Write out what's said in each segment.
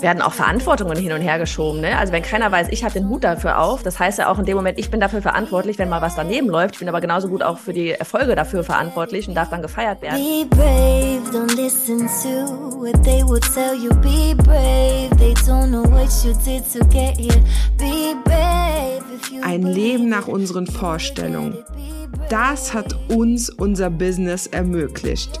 werden auch Verantwortungen hin und her geschoben. Ne? Also wenn keiner weiß, ich habe den Hut dafür auf, das heißt ja auch in dem Moment, ich bin dafür verantwortlich, wenn mal was daneben läuft. Ich bin aber genauso gut auch für die Erfolge dafür verantwortlich und darf dann gefeiert werden. Be brave, don't listen to what they will tell you. Be brave, they don't know what you did to get here. Be brave. Ein Leben nach unseren Vorstellungen. Das hat uns unser Business ermöglicht.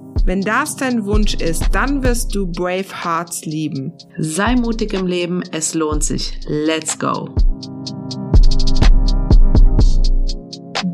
Wenn das dein Wunsch ist, dann wirst du Brave Hearts lieben. Sei mutig im Leben, es lohnt sich. Let's go!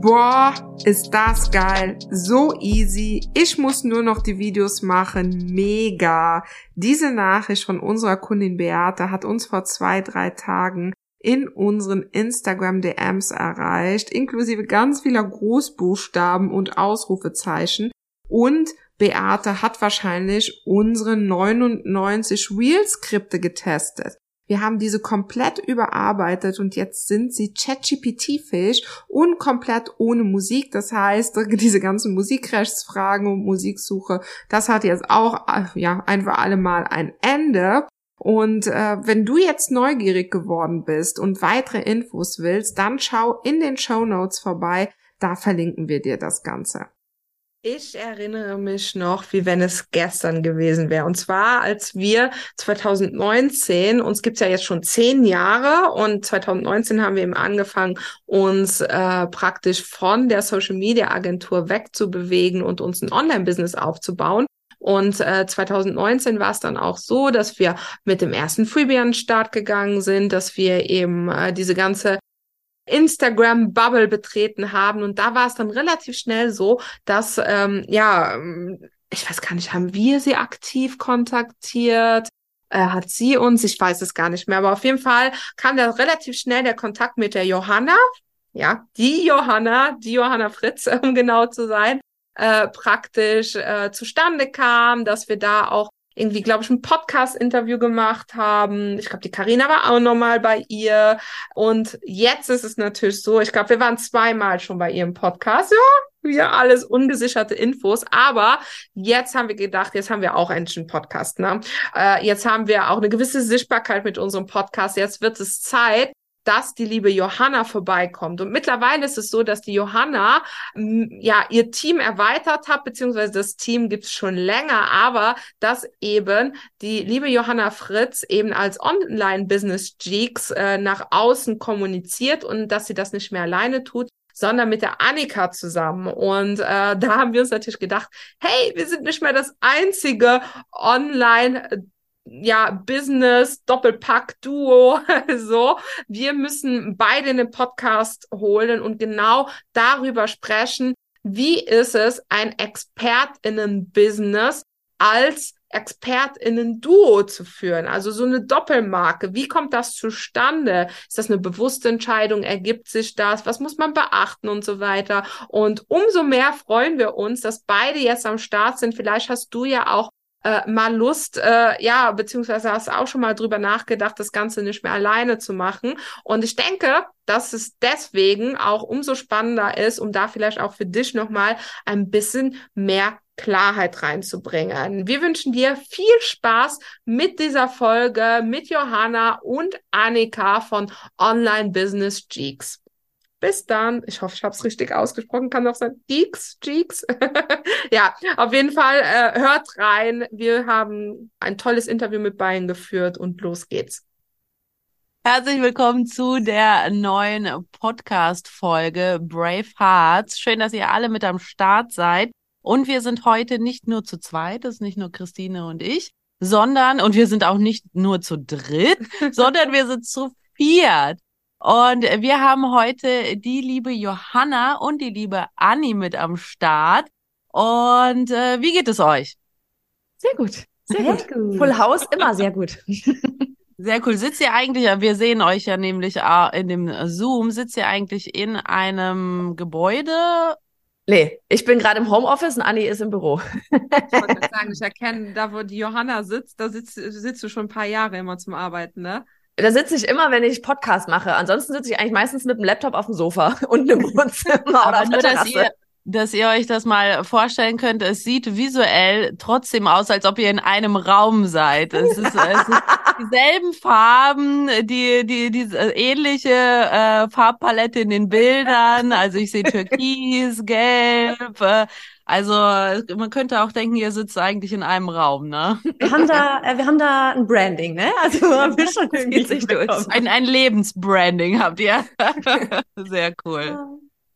Boah, ist das geil. So easy. Ich muss nur noch die Videos machen. Mega. Diese Nachricht von unserer Kundin Beate hat uns vor zwei, drei Tagen in unseren Instagram DMs erreicht, inklusive ganz vieler Großbuchstaben und Ausrufezeichen. Und Beate hat wahrscheinlich unsere 99 Real-Skripte getestet. Wir haben diese komplett überarbeitet und jetzt sind sie ChatGPT-fähig und komplett ohne Musik. Das heißt, diese ganzen Musikrechtsfragen und Musiksuche, das hat jetzt auch ja ein für alle Mal ein Ende. Und äh, wenn du jetzt neugierig geworden bist und weitere Infos willst, dann schau in den Show Notes vorbei. Da verlinken wir dir das Ganze. Ich erinnere mich noch, wie wenn es gestern gewesen wäre. Und zwar, als wir 2019, uns gibt's ja jetzt schon zehn Jahre und 2019 haben wir eben angefangen, uns äh, praktisch von der Social Media Agentur wegzubewegen und uns ein Online-Business aufzubauen. Und äh, 2019 war es dann auch so, dass wir mit dem ersten Freebie an den Start gegangen sind, dass wir eben äh, diese ganze Instagram-Bubble betreten haben. Und da war es dann relativ schnell so, dass, ähm, ja, ich weiß gar nicht, haben wir sie aktiv kontaktiert? Äh, hat sie uns, ich weiß es gar nicht mehr, aber auf jeden Fall kam da relativ schnell der Kontakt mit der Johanna, ja, die Johanna, die Johanna Fritz, um genau zu sein, äh, praktisch äh, zustande kam, dass wir da auch irgendwie, glaube ich, ein Podcast-Interview gemacht haben. Ich glaube, die Karina war auch nochmal bei ihr. Und jetzt ist es natürlich so, ich glaube, wir waren zweimal schon bei ihrem Podcast. Ja, wieder alles ungesicherte Infos. Aber jetzt haben wir gedacht, jetzt haben wir auch endlich einen Podcast. Ne? Äh, jetzt haben wir auch eine gewisse Sichtbarkeit mit unserem Podcast. Jetzt wird es Zeit, dass die liebe Johanna vorbeikommt. Und mittlerweile ist es so, dass die Johanna ja ihr Team erweitert hat, beziehungsweise das Team gibt es schon länger, aber dass eben die liebe Johanna Fritz eben als Online-Business-Geeks äh, nach außen kommuniziert und dass sie das nicht mehr alleine tut, sondern mit der Annika zusammen. Und äh, da haben wir uns natürlich gedacht, hey, wir sind nicht mehr das einzige Online- ja, Business, Doppelpack, Duo, so. Wir müssen beide in den Podcast holen und genau darüber sprechen, wie ist es, ein ExpertInnen-Business als ExpertInnen-Duo zu führen, also so eine Doppelmarke. Wie kommt das zustande? Ist das eine bewusste Entscheidung? Ergibt sich das? Was muss man beachten und so weiter? Und umso mehr freuen wir uns, dass beide jetzt am Start sind. Vielleicht hast du ja auch äh, mal Lust, äh, ja, beziehungsweise hast auch schon mal drüber nachgedacht, das Ganze nicht mehr alleine zu machen. Und ich denke, dass es deswegen auch umso spannender ist, um da vielleicht auch für dich nochmal ein bisschen mehr Klarheit reinzubringen. Wir wünschen dir viel Spaß mit dieser Folge mit Johanna und Annika von Online Business Geeks. Bis dann. Ich hoffe, ich habe es richtig ausgesprochen. Kann doch sein. Geeks, Geeks. ja, auf jeden Fall äh, hört rein. Wir haben ein tolles Interview mit beiden geführt und los geht's. Herzlich willkommen zu der neuen Podcast-Folge Brave Hearts. Schön, dass ihr alle mit am Start seid. Und wir sind heute nicht nur zu zweit, das ist nicht nur Christine und ich, sondern, und wir sind auch nicht nur zu dritt, sondern wir sind zu viert. Und wir haben heute die liebe Johanna und die liebe Anni mit am Start. Und äh, wie geht es euch? Sehr gut. Sehr, sehr gut. gut. Full House immer sehr gut. Sehr cool. Sitzt ihr eigentlich, wir sehen euch ja nämlich in dem Zoom, sitzt ihr eigentlich in einem Gebäude? Nee, ich bin gerade im Homeoffice und Anni ist im Büro. ich wollte sagen, ich erkenne, da wo die Johanna sitzt, da sitzt, sitzt du schon ein paar Jahre immer zum Arbeiten, ne? Da sitze ich immer, wenn ich Podcast mache. Ansonsten sitze ich eigentlich meistens mit dem Laptop auf dem Sofa und im Wohnzimmer oder auf der Terrasse. Ihr, dass ihr euch das mal vorstellen könnt. Es sieht visuell trotzdem aus, als ob ihr in einem Raum seid. Es ist, es ist dieselben Farben, die, die, die ähnliche äh, Farbpalette in den Bildern. Also ich sehe Türkis, Gelb. Äh, also man könnte auch denken, ihr sitzt eigentlich in einem Raum, ne? Wir haben da, äh, wir haben da ein Branding, ne? Also wir schon sich durch. Ein, ein Lebensbranding habt ihr. Sehr cool.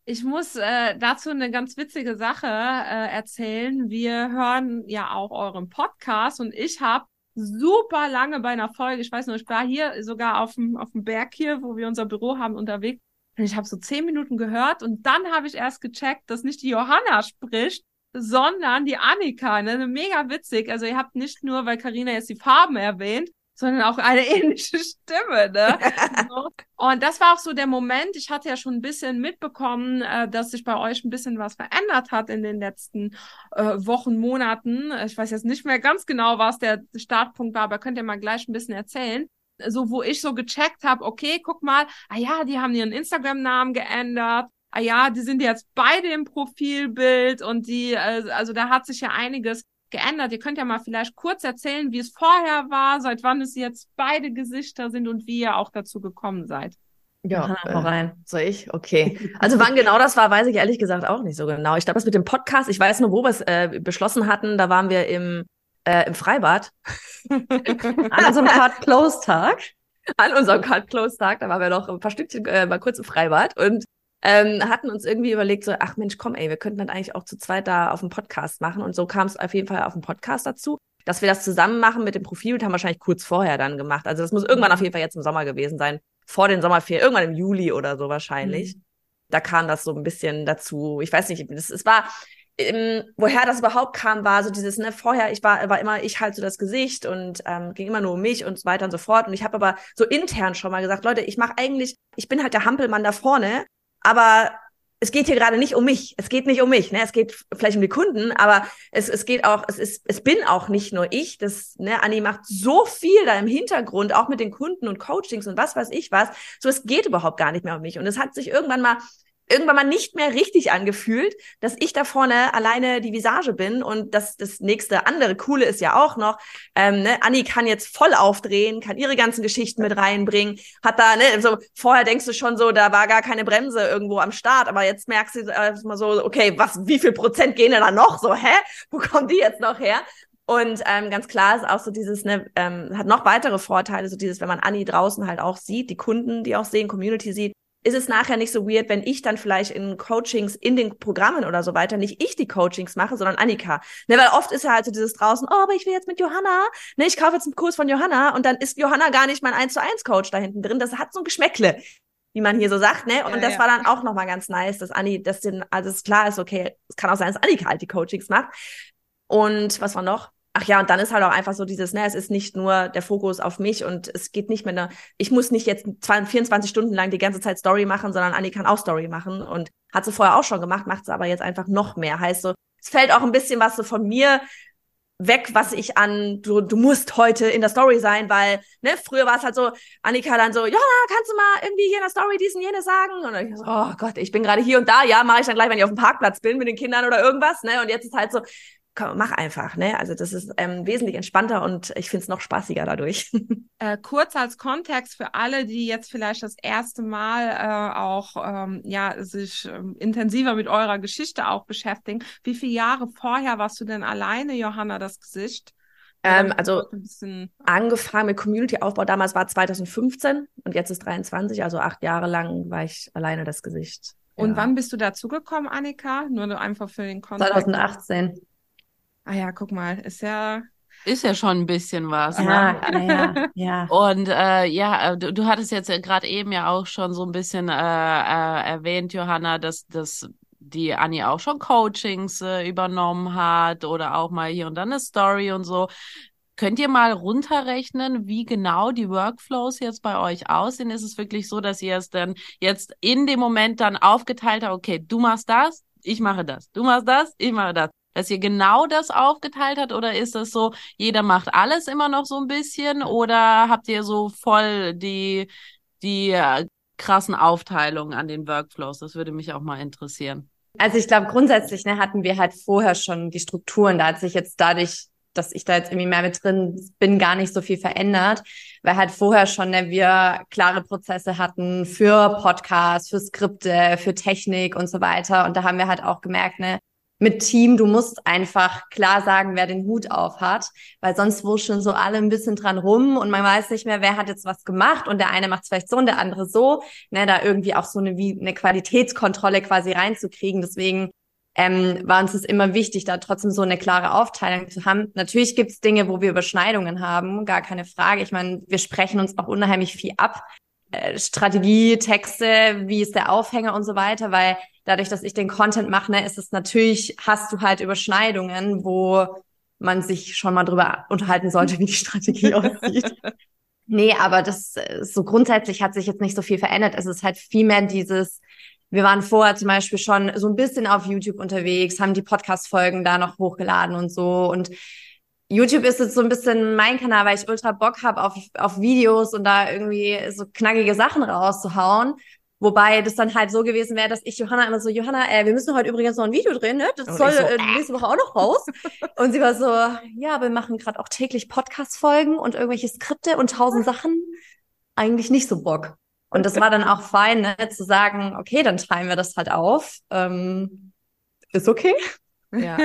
Ich muss äh, dazu eine ganz witzige Sache äh, erzählen. Wir hören ja auch euren Podcast und ich habe super lange bei einer Folge, ich weiß noch, ich war hier sogar auf dem, auf dem Berg hier, wo wir unser Büro haben, unterwegs. Und ich habe so zehn Minuten gehört und dann habe ich erst gecheckt, dass nicht die Johanna spricht, sondern die Annika. Ne? Mega witzig. Also ihr habt nicht nur, weil Karina jetzt die Farben erwähnt, sondern auch eine ähnliche Stimme. Ne? und das war auch so der Moment, ich hatte ja schon ein bisschen mitbekommen, äh, dass sich bei euch ein bisschen was verändert hat in den letzten äh, Wochen, Monaten. Ich weiß jetzt nicht mehr ganz genau, was der Startpunkt war, aber könnt ihr mal gleich ein bisschen erzählen so wo ich so gecheckt habe, okay, guck mal, ah ja, die haben ihren Instagram-Namen geändert. Ah ja, die sind jetzt beide im Profilbild und die, äh, also da hat sich ja einiges geändert. Ihr könnt ja mal vielleicht kurz erzählen, wie es vorher war, seit wann es jetzt beide Gesichter sind und wie ihr auch dazu gekommen seid. Ja, äh, rein. Soll ich? Okay. Also wann genau das war, weiß ich ehrlich gesagt auch nicht so genau. Ich glaube, das mit dem Podcast, ich weiß nur, wo wir es äh, beschlossen hatten, da waren wir im, äh, im Freibad. An unserem Card-Close-Tag. An unserem Card-Close-Tag, da waren wir noch ein paar Stückchen äh, mal kurz im Freibad und ähm, hatten uns irgendwie überlegt, so, ach Mensch, komm, ey, wir könnten dann eigentlich auch zu zweit da auf dem Podcast machen. Und so kam es auf jeden Fall auf dem Podcast dazu. Dass wir das zusammen machen mit dem Profil, haben wahrscheinlich kurz vorher dann gemacht. Also das muss irgendwann auf jeden Fall jetzt im Sommer gewesen sein. Vor den Sommerferien, irgendwann im Juli oder so wahrscheinlich. Mhm. Da kam das so ein bisschen dazu. Ich weiß nicht, es, es war, ähm, woher das überhaupt kam, war so dieses, ne, vorher, ich war, war immer, ich halt so das Gesicht und ähm, ging immer nur um mich und so weiter und so fort. Und ich habe aber so intern schon mal gesagt, Leute, ich mache eigentlich, ich bin halt der Hampelmann da vorne aber es geht hier gerade nicht um mich. Es geht nicht um mich. Ne? Es geht vielleicht um die Kunden, aber es, es geht auch, es ist, es bin auch nicht nur ich. Das, ne, Anni macht so viel da im Hintergrund, auch mit den Kunden und Coachings und was weiß ich was. So, es geht überhaupt gar nicht mehr um mich. Und es hat sich irgendwann mal irgendwann mal nicht mehr richtig angefühlt, dass ich da vorne alleine die Visage bin und das, das nächste andere Coole ist ja auch noch, ähm, ne, Anni kann jetzt voll aufdrehen, kann ihre ganzen Geschichten mit reinbringen, hat da, ne, so, vorher denkst du schon so, da war gar keine Bremse irgendwo am Start, aber jetzt merkst du äh, mal so, okay, was, wie viel Prozent gehen denn da noch? So, hä? Wo kommen die jetzt noch her? Und ähm, ganz klar ist auch so dieses, ne, ähm, hat noch weitere Vorteile, so dieses, wenn man Anni draußen halt auch sieht, die Kunden, die auch sehen, Community sieht, ist es nachher nicht so weird, wenn ich dann vielleicht in Coachings, in den Programmen oder so weiter, nicht ich die Coachings mache, sondern Annika. Ne, weil oft ist ja halt so dieses draußen, oh, aber ich will jetzt mit Johanna, ne, ich kaufe jetzt einen Kurs von Johanna und dann ist Johanna gar nicht mein 1 zu 1 Coach da hinten drin. Das hat so ein Geschmäckle, wie man hier so sagt, ne? Und ja, das ja. war dann auch nochmal ganz nice, dass Anni, dass den, also es klar ist, okay, es kann auch sein, dass Annika halt die Coachings macht. Und was war noch? Ach ja, und dann ist halt auch einfach so dieses, ne, es ist nicht nur der Fokus auf mich und es geht nicht mehr, ne, ich muss nicht jetzt 24 Stunden lang die ganze Zeit Story machen, sondern Anni kann auch Story machen und hat sie vorher auch schon gemacht, macht sie aber jetzt einfach noch mehr. Heißt so, es fällt auch ein bisschen was so von mir weg, was ich an, du, du musst heute in der Story sein, weil, ne, früher war es halt so, Annika dann so, ja, kannst du mal irgendwie hier in der Story diesen jene sagen? Und dann ich so, oh Gott, ich bin gerade hier und da, ja, mache ich dann gleich, wenn ich auf dem Parkplatz bin mit den Kindern oder irgendwas, ne? Und jetzt ist halt so, komm, mach einfach, ne? Also das ist ähm, wesentlich entspannter und ich finde es noch spaßiger dadurch. Äh, kurz als Kontext für alle, die jetzt vielleicht das erste Mal äh, auch ähm, ja sich ähm, intensiver mit eurer Geschichte auch beschäftigen. Wie viele Jahre vorher warst du denn alleine, Johanna, das Gesicht? Ähm, also angefangen mit Community-Aufbau damals war 2015 und jetzt ist 23, also acht Jahre lang war ich alleine das Gesicht. Und ja. wann bist du dazugekommen, Annika? Nur einfach für den Kontext. 2018. Ah ja, guck mal, ist ja ist ja schon ein bisschen was. Ja, ne? ja, ja. Und äh, ja, äh, du, du hattest jetzt gerade eben ja auch schon so ein bisschen äh, äh, erwähnt, Johanna, dass, dass die Anni auch schon Coachings äh, übernommen hat oder auch mal hier und dann eine Story und so. Könnt ihr mal runterrechnen, wie genau die Workflows jetzt bei euch aussehen? Ist es wirklich so, dass ihr es dann jetzt in dem Moment dann aufgeteilt habt, okay, du machst das, ich mache das, du machst das, ich mache das. Dass ihr genau das aufgeteilt habt oder ist es so, jeder macht alles immer noch so ein bisschen oder habt ihr so voll die, die äh, krassen Aufteilungen an den Workflows? Das würde mich auch mal interessieren. Also ich glaube, grundsätzlich ne, hatten wir halt vorher schon die Strukturen. Da hat sich jetzt dadurch dass ich da jetzt irgendwie mehr mit drin bin, gar nicht so viel verändert, weil halt vorher schon ne, wir klare Prozesse hatten für Podcasts, für Skripte, für Technik und so weiter. Und da haben wir halt auch gemerkt, ne, mit Team, du musst einfach klar sagen, wer den Hut auf hat, weil sonst wurschen so alle ein bisschen dran rum und man weiß nicht mehr, wer hat jetzt was gemacht und der eine macht es vielleicht so und der andere so, ne, da irgendwie auch so eine, wie eine Qualitätskontrolle quasi reinzukriegen. Deswegen ähm, war uns es immer wichtig, da trotzdem so eine klare Aufteilung zu haben. Natürlich gibt es Dinge, wo wir Überschneidungen haben, gar keine Frage. Ich meine, wir sprechen uns auch unheimlich viel ab. Äh, Strategie, Texte, wie ist der Aufhänger und so weiter, weil dadurch, dass ich den Content mache, ne, ist es natürlich, hast du halt Überschneidungen, wo man sich schon mal drüber unterhalten sollte, wie die Strategie aussieht. Nee, aber das so grundsätzlich hat sich jetzt nicht so viel verändert. Es ist halt viel mehr dieses, wir waren vorher zum Beispiel schon so ein bisschen auf YouTube unterwegs, haben die Podcast-Folgen da noch hochgeladen und so. Und YouTube ist jetzt so ein bisschen mein Kanal, weil ich ultra Bock habe auf, auf Videos und da irgendwie so knackige Sachen rauszuhauen. Wobei das dann halt so gewesen wäre, dass ich Johanna immer so, Johanna, äh, wir müssen heute übrigens noch ein Video drehen, ne? Das und soll so, äh, nächste Woche auch noch raus. und sie war so, ja, wir machen gerade auch täglich Podcast-Folgen und irgendwelche Skripte und tausend Sachen. Eigentlich nicht so Bock. Und das war dann auch fein, ne, zu sagen, okay, dann teilen wir das halt auf. Ähm, ist okay. Ja.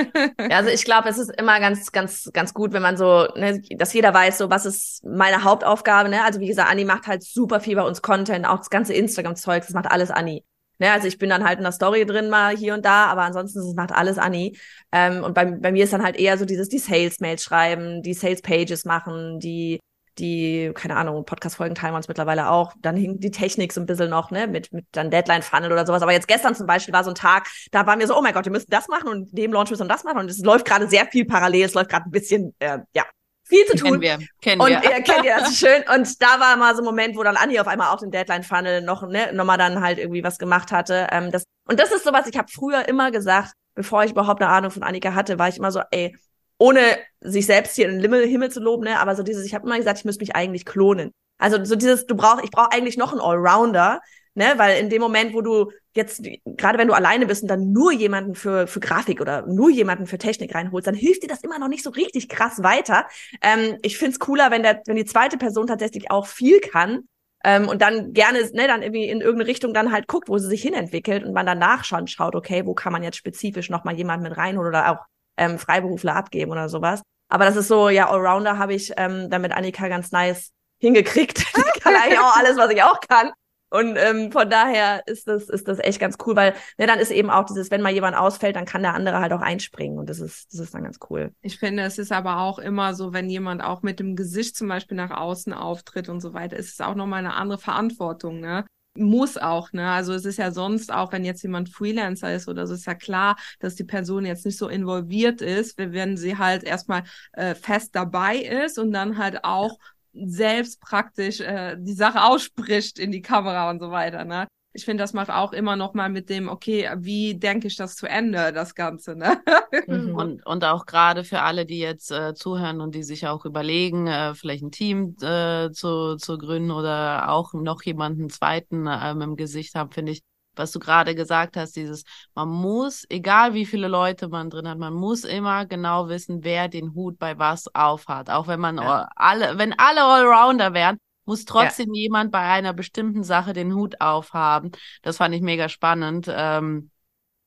also ich glaube, es ist immer ganz, ganz, ganz gut, wenn man so, ne, dass jeder weiß, so was ist meine Hauptaufgabe. Ne? Also wie gesagt, Anni macht halt super viel bei uns Content, auch das ganze Instagram-Zeug, das macht alles Anni. Ne, also ich bin dann halt in der Story drin mal hier und da, aber ansonsten das macht alles Anni. Ähm, und bei, bei mir ist dann halt eher so dieses die Sales-Mails schreiben, die Sales-Pages machen, die die, keine Ahnung, Podcast-Folgen teilen wir uns mittlerweile auch. Dann hing die Technik so ein bisschen noch, ne, mit, mit dann Deadline-Funnel oder sowas. Aber jetzt gestern zum Beispiel war so ein Tag, da waren wir so, oh mein Gott, wir müssen das machen und dem Launch müssen wir das machen. Und es läuft gerade sehr viel parallel, es läuft gerade ein bisschen, äh, ja, viel zu tun. Kennen wir, kennen und, wir. Ihr kennt ihr, das ist schön. Und da war mal so ein Moment, wo dann Anni auf einmal auch den Deadline-Funnel noch, ne, nochmal dann halt irgendwie was gemacht hatte. Ähm, das, und das ist sowas, ich habe früher immer gesagt, bevor ich überhaupt eine Ahnung von Annika hatte, war ich immer so, ey, ohne sich selbst hier in den Himmel zu loben, ne? aber so dieses, ich habe immer gesagt, ich müsste mich eigentlich klonen. Also so dieses, du brauchst, ich brauche eigentlich noch einen Allrounder, ne? Weil in dem Moment, wo du jetzt, gerade wenn du alleine bist und dann nur jemanden für, für Grafik oder nur jemanden für Technik reinholst, dann hilft dir das immer noch nicht so richtig krass weiter. Ähm, ich find's cooler, wenn der, wenn die zweite Person tatsächlich auch viel kann. Ähm, und dann gerne, ne, dann irgendwie in irgendeine Richtung dann halt guckt, wo sie sich hinentwickelt und man danach schon schaut, okay, wo kann man jetzt spezifisch nochmal jemanden mit reinholen oder auch ähm, Freiberufler abgeben oder sowas. Aber das ist so, ja, Allrounder habe ich ähm, dann mit Annika ganz nice hingekriegt. Die kann eigentlich auch alles, was ich auch kann. Und ähm, von daher ist das, ist das echt ganz cool, weil ne, dann ist eben auch dieses, wenn mal jemand ausfällt, dann kann der andere halt auch einspringen. Und das ist, das ist dann ganz cool. Ich finde, es ist aber auch immer so, wenn jemand auch mit dem Gesicht zum Beispiel nach außen auftritt und so weiter, ist es auch nochmal eine andere Verantwortung, ne? Muss auch, ne? Also es ist ja sonst auch, wenn jetzt jemand Freelancer ist oder so, ist ja klar, dass die Person jetzt nicht so involviert ist, wenn sie halt erstmal äh, fest dabei ist und dann halt auch selbst praktisch äh, die Sache ausspricht in die Kamera und so weiter, ne? Ich finde, das macht auch immer noch mal mit dem, okay, wie denke ich das zu Ende, das Ganze, ne? Mhm. Und, und auch gerade für alle, die jetzt äh, zuhören und die sich auch überlegen, äh, vielleicht ein Team äh, zu, zu gründen oder auch noch jemanden zweiten ähm, im Gesicht haben, finde ich, was du gerade gesagt hast, dieses, man muss, egal wie viele Leute man drin hat, man muss immer genau wissen, wer den Hut bei was aufhat. Auch wenn man ja. alle, wenn alle Allrounder wären, muss trotzdem ja. jemand bei einer bestimmten Sache den Hut aufhaben. Das fand ich mega spannend. Ähm,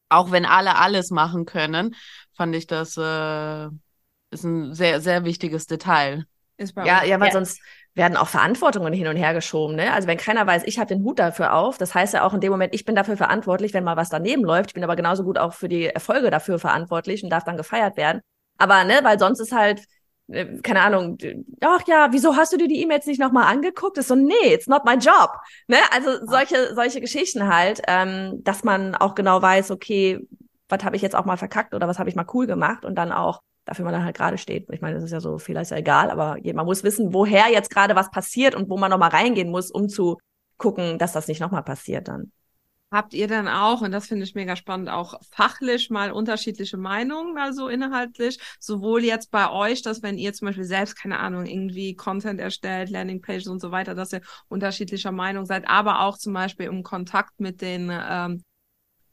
auch wenn alle alles machen können, fand ich das äh, ist ein sehr, sehr wichtiges Detail. ja, ja, weil ja. sonst werden auch Verantwortungen hin und her geschoben. Ne? Also wenn keiner weiß, ich habe den Hut dafür auf, das heißt ja auch in dem Moment, ich bin dafür verantwortlich, wenn mal was daneben läuft. Ich bin aber genauso gut auch für die Erfolge dafür verantwortlich und darf dann gefeiert werden. Aber ne, weil sonst ist halt keine Ahnung, ach ja, wieso hast du dir die E-Mails nicht nochmal angeguckt? ist so, nee, it's not my job. Ne? Also solche, solche Geschichten halt, ähm, dass man auch genau weiß, okay, was habe ich jetzt auch mal verkackt oder was habe ich mal cool gemacht und dann auch dafür man dann halt gerade steht. Ich meine, das ist ja so, Fehler ist ja egal, aber man muss wissen, woher jetzt gerade was passiert und wo man nochmal reingehen muss, um zu gucken, dass das nicht nochmal passiert dann. Habt ihr dann auch, und das finde ich mega spannend, auch fachlich mal unterschiedliche Meinungen, also inhaltlich, sowohl jetzt bei euch, dass wenn ihr zum Beispiel selbst, keine Ahnung, irgendwie Content erstellt, Landingpages und so weiter, dass ihr unterschiedlicher Meinung seid, aber auch zum Beispiel im Kontakt mit den ähm,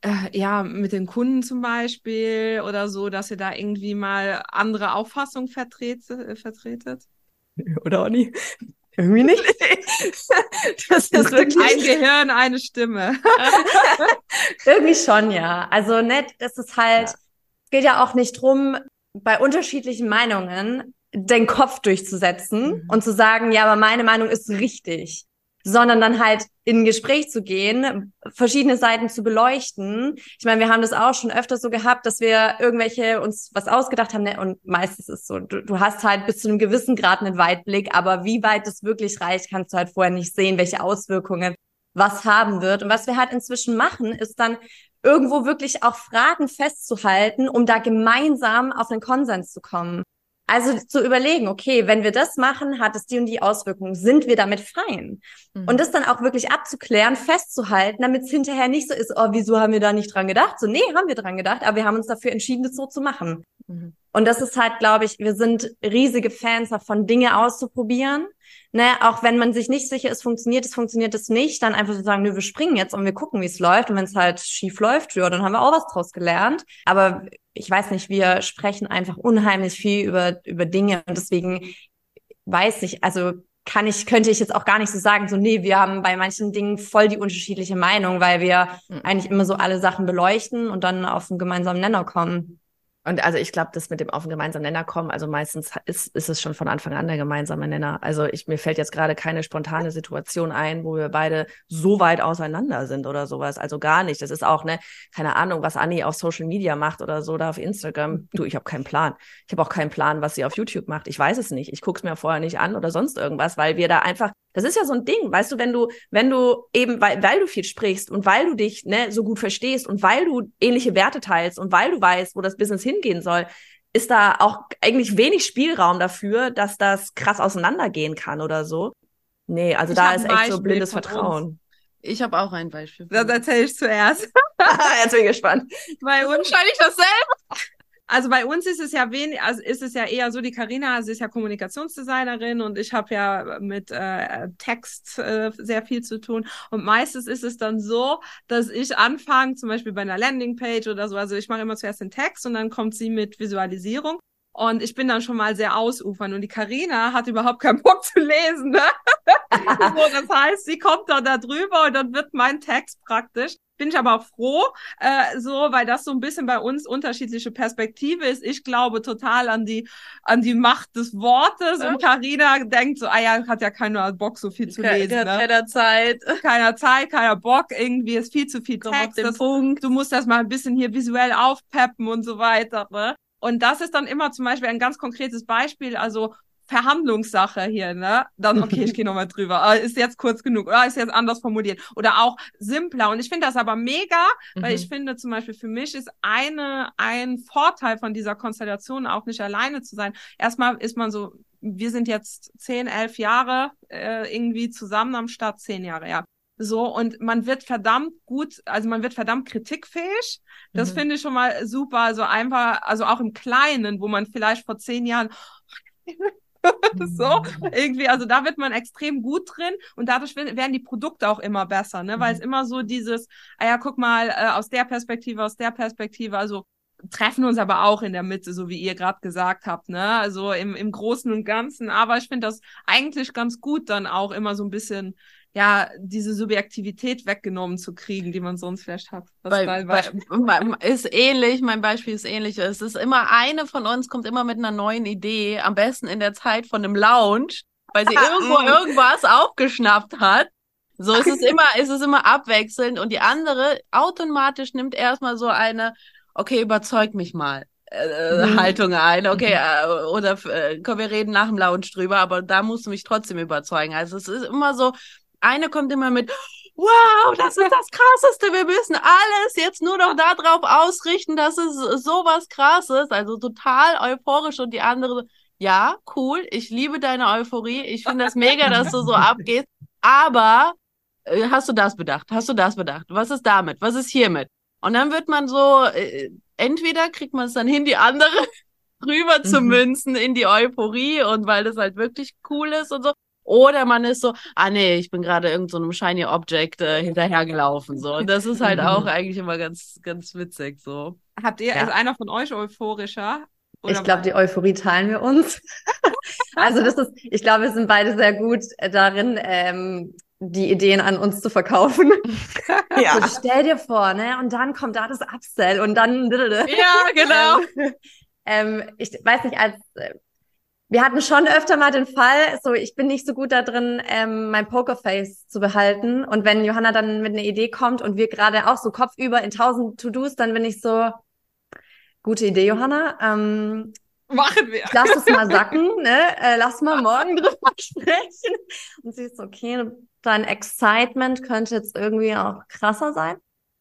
äh, ja, mit den Kunden zum Beispiel oder so, dass ihr da irgendwie mal andere Auffassungen vertret, äh, vertretet? Oder auch nie. Irgendwie nicht. das ist wirklich ein Gehirn, eine Stimme. Irgendwie schon, ja. Also nett, das ist halt, ja. es geht ja auch nicht drum, bei unterschiedlichen Meinungen den Kopf durchzusetzen mhm. und zu sagen, ja, aber meine Meinung ist richtig sondern dann halt in ein Gespräch zu gehen, verschiedene Seiten zu beleuchten. Ich meine, wir haben das auch schon öfter so gehabt, dass wir irgendwelche uns was ausgedacht haben ne? und meistens ist es so, du, du hast halt bis zu einem gewissen Grad einen Weitblick, aber wie weit es wirklich reicht, kannst du halt vorher nicht sehen, welche Auswirkungen was haben wird. Und was wir halt inzwischen machen, ist dann irgendwo wirklich auch Fragen festzuhalten, um da gemeinsam auf einen Konsens zu kommen. Also zu überlegen, okay, wenn wir das machen, hat es die und die Auswirkungen. Sind wir damit fein? Mhm. Und das dann auch wirklich abzuklären, festzuhalten, damit es hinterher nicht so ist, oh, wieso haben wir da nicht dran gedacht? So, nee, haben wir dran gedacht, aber wir haben uns dafür entschieden, das so zu machen. Mhm. Und das ist halt, glaube ich, wir sind riesige Fans davon, Dinge auszuprobieren. Ne, auch wenn man sich nicht sicher ist, funktioniert es, funktioniert es nicht, dann einfach so sagen, nö, wir springen jetzt und wir gucken, wie es läuft. Und wenn es halt schief läuft, ja, dann haben wir auch was draus gelernt. Aber ich weiß nicht, wir sprechen einfach unheimlich viel über, über Dinge und deswegen weiß ich, also kann ich, könnte ich jetzt auch gar nicht so sagen, so, nee, wir haben bei manchen Dingen voll die unterschiedliche Meinung, weil wir mhm. eigentlich immer so alle Sachen beleuchten und dann auf einen gemeinsamen Nenner kommen. Und also ich glaube, das mit dem auf den gemeinsamen Nenner kommen, also meistens ist, ist es schon von Anfang an der gemeinsame Nenner. Also ich, mir fällt jetzt gerade keine spontane Situation ein, wo wir beide so weit auseinander sind oder sowas. Also gar nicht. Das ist auch, ne, keine Ahnung, was Anni auf Social Media macht oder so da auf Instagram. Du, ich habe keinen Plan. Ich habe auch keinen Plan, was sie auf YouTube macht. Ich weiß es nicht. Ich gucke es mir vorher nicht an oder sonst irgendwas, weil wir da einfach das ist ja so ein Ding, weißt du, wenn du, wenn du eben, weil, weil du viel sprichst und weil du dich ne, so gut verstehst und weil du ähnliche Werte teilst und weil du weißt, wo das Business hingehen soll, ist da auch eigentlich wenig Spielraum dafür, dass das krass auseinandergehen kann oder so. Nee, also ich da ist echt so blindes Vertrauen. Ich habe auch ein Beispiel. Das erzähle ich zuerst. Jetzt bin ich gespannt. Bei uns wahrscheinlich dasselbe. Also bei uns ist es ja wenig, also ist es ja eher so, die Karina, sie ist ja Kommunikationsdesignerin und ich habe ja mit äh, Text äh, sehr viel zu tun. Und meistens ist es dann so, dass ich anfange, zum Beispiel bei einer Landingpage oder so, also ich mache immer zuerst den Text und dann kommt sie mit Visualisierung. Und ich bin dann schon mal sehr ausufern. Und die Karina hat überhaupt keinen Bock zu lesen. Ne? so, das heißt, sie kommt dann da drüber und dann wird mein Text praktisch bin ich aber auch froh, äh, so, weil das so ein bisschen bei uns unterschiedliche Perspektive ist. Ich glaube total an die, an die Macht des Wortes ja. und Karina denkt so, ah ja, hat ja keiner Bock, so viel zu Ke lesen. Ne? Keiner Zeit. Keiner Zeit, keiner Bock, irgendwie ist viel zu viel Text. Das, Punkt. Du musst das mal ein bisschen hier visuell aufpeppen und so weiter. Ne? Und das ist dann immer zum Beispiel ein ganz konkretes Beispiel. Also Verhandlungssache hier, ne? Dann, okay, ich gehe nochmal drüber. Ah, ist jetzt kurz genug oder ist jetzt anders formuliert oder auch simpler. Und ich finde das aber mega, mhm. weil ich finde zum Beispiel für mich ist eine, ein Vorteil von dieser Konstellation auch nicht alleine zu sein. Erstmal ist man so, wir sind jetzt zehn, elf Jahre äh, irgendwie zusammen am Start, zehn Jahre, ja. So, und man wird verdammt gut, also man wird verdammt kritikfähig. Das mhm. finde ich schon mal super. Also einfach, also auch im Kleinen, wo man vielleicht vor zehn Jahren, so, irgendwie, also da wird man extrem gut drin und dadurch werden die Produkte auch immer besser, ne? Weil es mhm. immer so dieses, ah ja, guck mal, äh, aus der Perspektive, aus der Perspektive, also treffen uns aber auch in der Mitte, so wie ihr gerade gesagt habt, ne? Also im, im Großen und Ganzen. Aber ich finde das eigentlich ganz gut, dann auch immer so ein bisschen ja, diese Subjektivität weggenommen zu kriegen, die man sonst vielleicht hat. Bei, bei, ist ähnlich, mein Beispiel ist ähnlich. Es ist immer eine von uns kommt immer mit einer neuen Idee, am besten in der Zeit von einem Lounge, weil sie irgendwo irgendwas aufgeschnappt hat. So ist es immer, ist es immer abwechselnd und die andere automatisch nimmt erstmal so eine, okay, überzeug mich mal. Äh, mhm. Haltung ein. Okay, mhm. äh, oder äh, komm, wir reden nach dem Lounge drüber, aber da musst du mich trotzdem überzeugen. Also es ist immer so, eine kommt immer mit, wow, das ist das Krasseste. Wir müssen alles jetzt nur noch darauf ausrichten, dass es sowas krasses, also total euphorisch und die andere, ja, cool, ich liebe deine Euphorie, ich finde das mega, dass du so abgehst, aber äh, hast du das bedacht? Hast du das bedacht? Was ist damit? Was ist hiermit? Und dann wird man so, äh, entweder kriegt man es dann hin, die andere rüber zu mhm. münzen in die Euphorie und weil das halt wirklich cool ist und so. Oder man ist so, ah nee, ich bin gerade irgend so einem Shiny Object äh, hinterhergelaufen. So. Und das ist halt auch eigentlich immer ganz, ganz witzig. So. Habt ihr, ja. ist einer von euch euphorischer? ich glaube, die Euphorie teilen wir uns. also das ist, ich glaube, wir sind beide sehr gut darin, ähm, die Ideen an uns zu verkaufen. Ja. So, stell dir vor, ne? Und dann kommt da das Upsell und dann. Ja, genau. Ähm, ähm, ich weiß nicht, als äh, wir hatten schon öfter mal den Fall, so ich bin nicht so gut da drin, ähm, mein Pokerface zu behalten. Und wenn Johanna dann mit einer Idee kommt und wir gerade auch so kopfüber in tausend To-Dos, dann bin ich so, gute Idee, Johanna. Ähm, Machen wir. Lass es mal sacken, ne? Äh, lass mal morgen drüber sprechen. Und sie ist so, okay, dein Excitement könnte jetzt irgendwie auch krasser sein.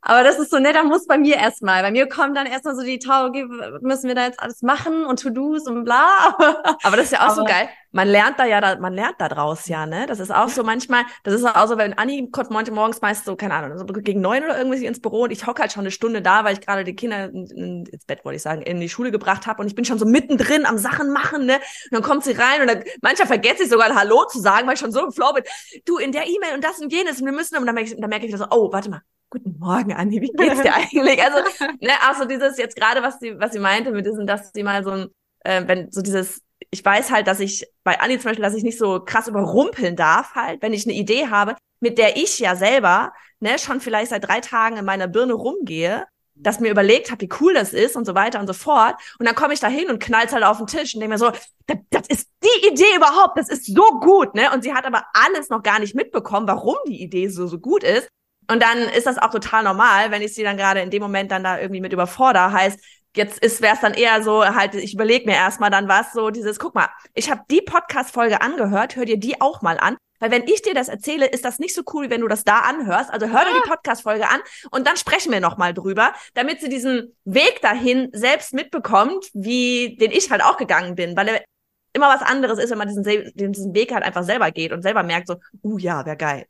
Aber das ist so nett, da muss bei mir erstmal. Bei mir kommen dann erstmal so die Tauge, müssen wir da jetzt alles machen und To-Dos und bla. Aber das ist ja auch Aber so geil man lernt da ja, da, man lernt da draus ja, ne? Das ist auch so manchmal, das ist auch so, wenn Anni kommt manche morgens meist so, keine Ahnung, so gegen neun oder irgendwie ins Büro und ich hocke halt schon eine Stunde da, weil ich gerade die Kinder in, in, ins Bett, wollte ich sagen, in die Schule gebracht habe und ich bin schon so mittendrin am Sachen machen, ne? Und dann kommt sie rein und dann, manchmal vergesse ich sogar ein Hallo zu sagen, weil ich schon so im Flow bin. Du, in der E-Mail und das und jenes und wir müssen, und dann merke ich, dann merke ich so, oh, warte mal, guten Morgen, Anni, wie geht's dir eigentlich? Also, ne, auch so dieses jetzt gerade, was sie, was sie meinte mit diesem, dass sie mal so ein, äh, wenn so dieses ich weiß halt, dass ich bei Anni zum Beispiel, dass ich nicht so krass überrumpeln darf, halt, wenn ich eine Idee habe, mit der ich ja selber ne, schon vielleicht seit drei Tagen in meiner Birne rumgehe, dass mir überlegt habe, wie cool das ist und so weiter und so fort. Und dann komme ich da hin und knall's halt auf den Tisch und denke mir so, das, das ist die Idee überhaupt, das ist so gut, ne? Und sie hat aber alles noch gar nicht mitbekommen, warum die Idee so, so gut ist. Und dann ist das auch total normal, wenn ich sie dann gerade in dem Moment dann da irgendwie mit überfordere. Heißt, Jetzt ist wäre es dann eher so, halt, ich überlege mir erstmal dann was, so dieses, guck mal, ich habe die Podcast-Folge angehört, hör dir die auch mal an. Weil wenn ich dir das erzähle, ist das nicht so cool, wie wenn du das da anhörst. Also hör dir die Podcast-Folge an und dann sprechen wir nochmal drüber, damit sie diesen Weg dahin selbst mitbekommt, wie den ich halt auch gegangen bin. Weil er immer was anderes ist, wenn man diesen, diesen Weg halt einfach selber geht und selber merkt so, uh ja, wäre geil.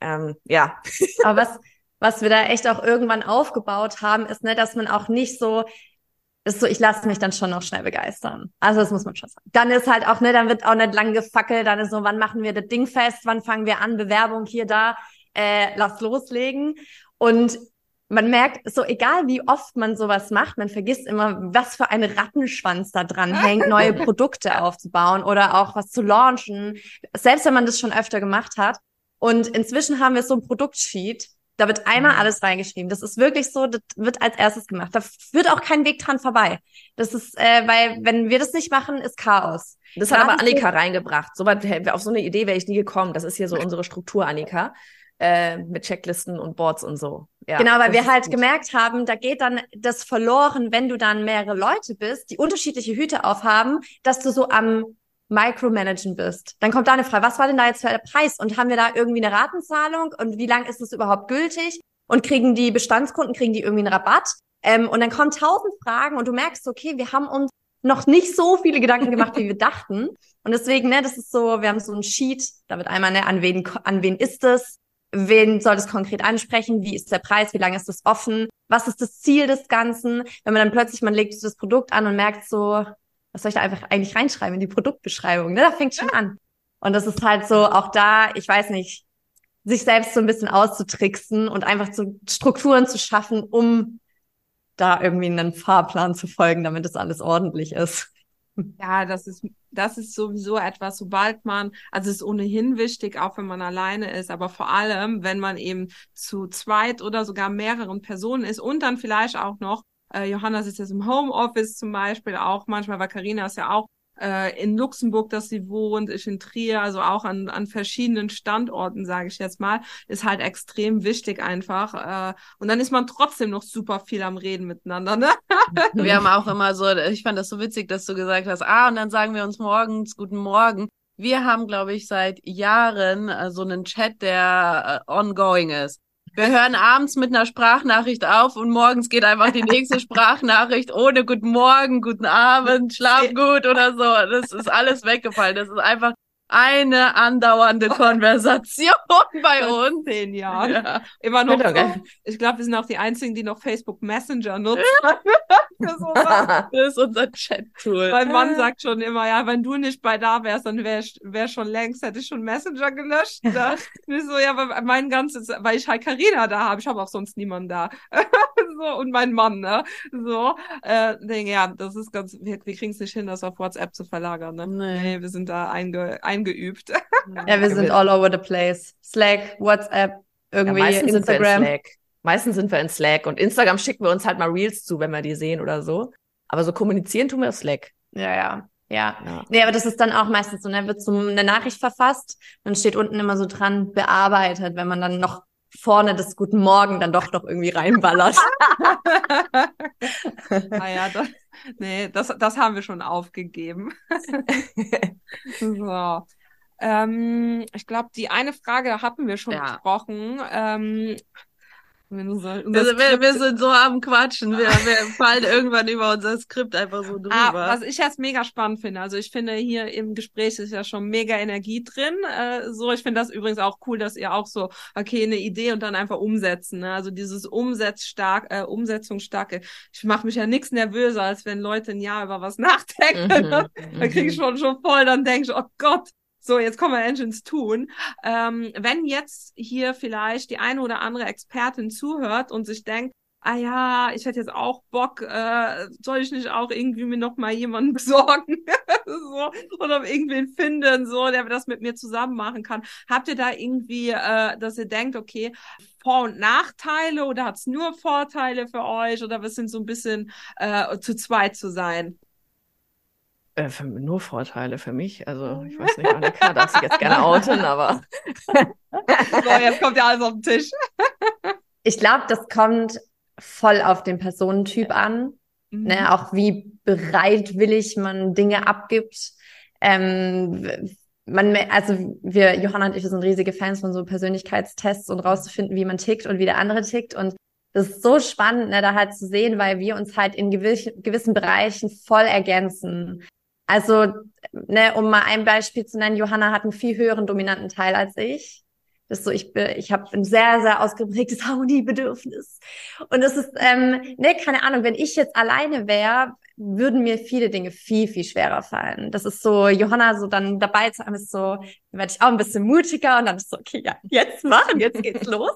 Ähm, ja. Aber was, was wir da echt auch irgendwann aufgebaut haben, ist, ne, dass man auch nicht so ist so, ich lasse mich dann schon noch schnell begeistern. Also das muss man schon sagen. Dann ist halt auch, ne, dann wird auch nicht lang gefackelt, dann ist so, wann machen wir das Ding fest, wann fangen wir an, Bewerbung hier, da, äh, lass loslegen. Und man merkt, so egal wie oft man sowas macht, man vergisst immer, was für ein Rattenschwanz da dran hängt, neue Produkte aufzubauen oder auch was zu launchen. Selbst wenn man das schon öfter gemacht hat. Und inzwischen haben wir so ein Produktsheet, da wird einmal mhm. alles reingeschrieben. Das ist wirklich so, das wird als erstes gemacht. Da führt auch kein Weg dran vorbei. Das ist, äh, weil wenn wir das nicht machen, ist Chaos. Das hat aber Annika reingebracht. So weit, auf so eine Idee wäre ich nie gekommen. Das ist hier so unsere Struktur, Annika. Äh, mit Checklisten und Boards und so. Ja, genau, weil wir halt gut. gemerkt haben, da geht dann das verloren, wenn du dann mehrere Leute bist, die unterschiedliche Hüte aufhaben, dass du so am Micromanagen bist. Dann kommt da eine Frage, was war denn da jetzt für der Preis? Und haben wir da irgendwie eine Ratenzahlung? Und wie lang ist es überhaupt gültig? Und kriegen die Bestandskunden, kriegen die irgendwie einen Rabatt? Ähm, und dann kommen tausend Fragen und du merkst, okay, wir haben uns noch nicht so viele Gedanken gemacht, wie wir dachten. Und deswegen, ne, das ist so, wir haben so ein Sheet, da wird einmal, ne, an wen, an wen ist es? Wen soll es konkret ansprechen? Wie ist der Preis? Wie lange ist das offen? Was ist das Ziel des Ganzen? Wenn man dann plötzlich, man legt das Produkt an und merkt so, was soll ich da einfach eigentlich reinschreiben in die Produktbeschreibung? Ne? Da fängt schon an. Und das ist halt so, auch da, ich weiß nicht, sich selbst so ein bisschen auszutricksen und einfach so Strukturen zu schaffen, um da irgendwie einen Fahrplan zu folgen, damit das alles ordentlich ist. Ja, das ist, das ist sowieso etwas, sobald man, also es ist ohnehin wichtig, auch wenn man alleine ist, aber vor allem, wenn man eben zu zweit oder sogar mehreren Personen ist und dann vielleicht auch noch äh, Johanna sitzt jetzt im Homeoffice zum Beispiel auch manchmal, weil Karina ist ja auch äh, in Luxemburg, dass sie wohnt, ist in Trier, also auch an, an verschiedenen Standorten, sage ich jetzt mal, ist halt extrem wichtig einfach. Äh, und dann ist man trotzdem noch super viel am Reden miteinander. Ne? wir haben auch immer so, ich fand das so witzig, dass du gesagt hast, ah, und dann sagen wir uns morgens Guten Morgen. wir haben, glaube ich, seit Jahren äh, so einen Chat, der äh, ongoing ist. Wir hören abends mit einer Sprachnachricht auf und morgens geht einfach die nächste Sprachnachricht ohne Guten Morgen, guten Abend, schlaf gut oder so. Das ist alles weggefallen. Das ist einfach eine andauernde Konversation bei uns. Zehn Jahren. Ja. Immer noch. So. Ich glaube, wir sind auch die einzigen, die noch Facebook Messenger nutzen. das ist unser Chat-Tool. Mein Mann sagt schon immer, ja, wenn du nicht bei da wärst, dann wäre wär schon längst, hätte ich schon Messenger gelöscht. Ne? ich so, ja, weil mein ganzes, weil ich halt Carina da habe, ich habe auch sonst niemanden da. so, und mein Mann, ne? So, äh, denke, ja, das ist ganz, wir, wir kriegen es nicht hin, das auf WhatsApp zu verlagern, ne? Nee, nee wir sind da einge, eingeübt. ja, wir sind all over the place. Slack, WhatsApp, irgendwie ja, Instagram. Meistens sind wir in Slack und Instagram schicken wir uns halt mal Reels zu, wenn wir die sehen oder so. Aber so kommunizieren tun wir auf Slack. Ja, ja. Ja. ja. Nee, aber das ist dann auch meistens so, ne, wird so eine Nachricht verfasst, dann steht unten immer so dran, bearbeitet, wenn man dann noch vorne das Guten Morgen dann doch noch irgendwie reinballert. naja, das, nee, das, das haben wir schon aufgegeben. so. Ähm, ich glaube, die eine Frage hatten wir schon ja. besprochen. Ähm, unser, unser wir, wir, sind so am Quatschen. Wir, wir fallen irgendwann über unser Skript einfach so drüber. Ah, was ich jetzt mega spannend finde. Also ich finde hier im Gespräch ist ja schon mega Energie drin. Äh, so, ich finde das übrigens auch cool, dass ihr auch so, okay, eine Idee und dann einfach umsetzen. Ne? Also dieses Umsetzstark, äh, Umsetzungsstarke. Ich mache mich ja nichts nervöser, als wenn Leute ein Jahr über was nachdenken. Mhm, da kriege ich mhm. schon schon voll, dann denke ich, oh Gott, so, jetzt kommen wir endlich ins Tun. Ähm, wenn jetzt hier vielleicht die eine oder andere Expertin zuhört und sich denkt, ah ja, ich hätte jetzt auch Bock, äh, soll ich nicht auch irgendwie mir noch mal jemanden besorgen so, oder irgendwen finden, so, der das mit mir zusammen machen kann. Habt ihr da irgendwie, äh, dass ihr denkt, okay, Vor- und Nachteile oder hat's nur Vorteile für euch oder was sind so ein bisschen äh, zu zweit zu sein? Äh, für, nur Vorteile für mich. Also, ich weiß nicht, Annika darf sich jetzt gerne outen, aber. so, jetzt kommt ja alles auf den Tisch. ich glaube, das kommt voll auf den Personentyp an. Mhm. Ne, auch wie bereitwillig man Dinge abgibt. Ähm, man, also wir, Johanna und ich, wir sind riesige Fans von so Persönlichkeitstests und rauszufinden, wie man tickt und wie der andere tickt. Und das ist so spannend, ne, da halt zu sehen, weil wir uns halt in gewiss, gewissen Bereichen voll ergänzen. Also, ne, um mal ein Beispiel zu nennen, Johanna hat einen viel höheren dominanten Teil als ich. Das ist so, ich, bin, ich habe ein sehr, sehr ausgeprägtes Harmoniebedürfnis. Und das ist, ähm, ne, keine Ahnung, wenn ich jetzt alleine wäre, würden mir viele Dinge viel, viel schwerer fallen. Das ist so, Johanna so dann dabei zu haben, ist so, werde ich auch ein bisschen mutiger und dann ist so, okay, ja, jetzt machen, jetzt geht's los.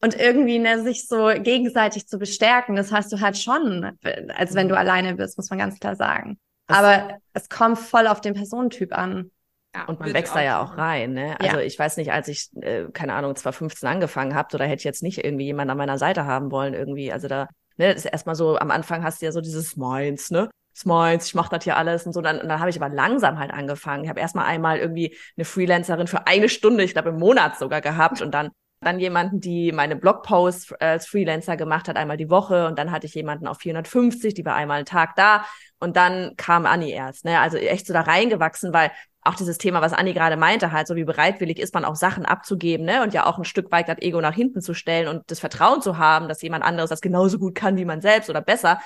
Und irgendwie ne, sich so gegenseitig zu bestärken, das hast du halt schon, als wenn du alleine bist, muss man ganz klar sagen. Aber es kommt voll auf den Personentyp an. Ja, und man wächst da ja auch rein, ne? Also ja. ich weiß nicht, als ich, äh, keine Ahnung, 2015 angefangen habt, oder hätte ich jetzt nicht irgendwie jemanden an meiner Seite haben wollen, irgendwie. Also da, ne, das ist erstmal so, am Anfang hast du ja so dieses Meins, ne? Das meins, ich mach das hier alles und so. Dann, dann habe ich aber langsam halt angefangen. Ich habe erstmal einmal irgendwie eine Freelancerin für eine Stunde, ich glaube im Monat sogar gehabt und dann dann jemanden, die meine Blogposts als Freelancer gemacht hat, einmal die Woche und dann hatte ich jemanden auf 450, die war einmal einen Tag da und dann kam Anni erst, ne? Also echt so da reingewachsen, weil auch dieses Thema, was Anni gerade meinte, halt, so wie bereitwillig ist man auch Sachen abzugeben, ne? Und ja auch ein Stück weit das Ego nach hinten zu stellen und das Vertrauen zu haben, dass jemand anderes das genauso gut kann wie man selbst oder besser.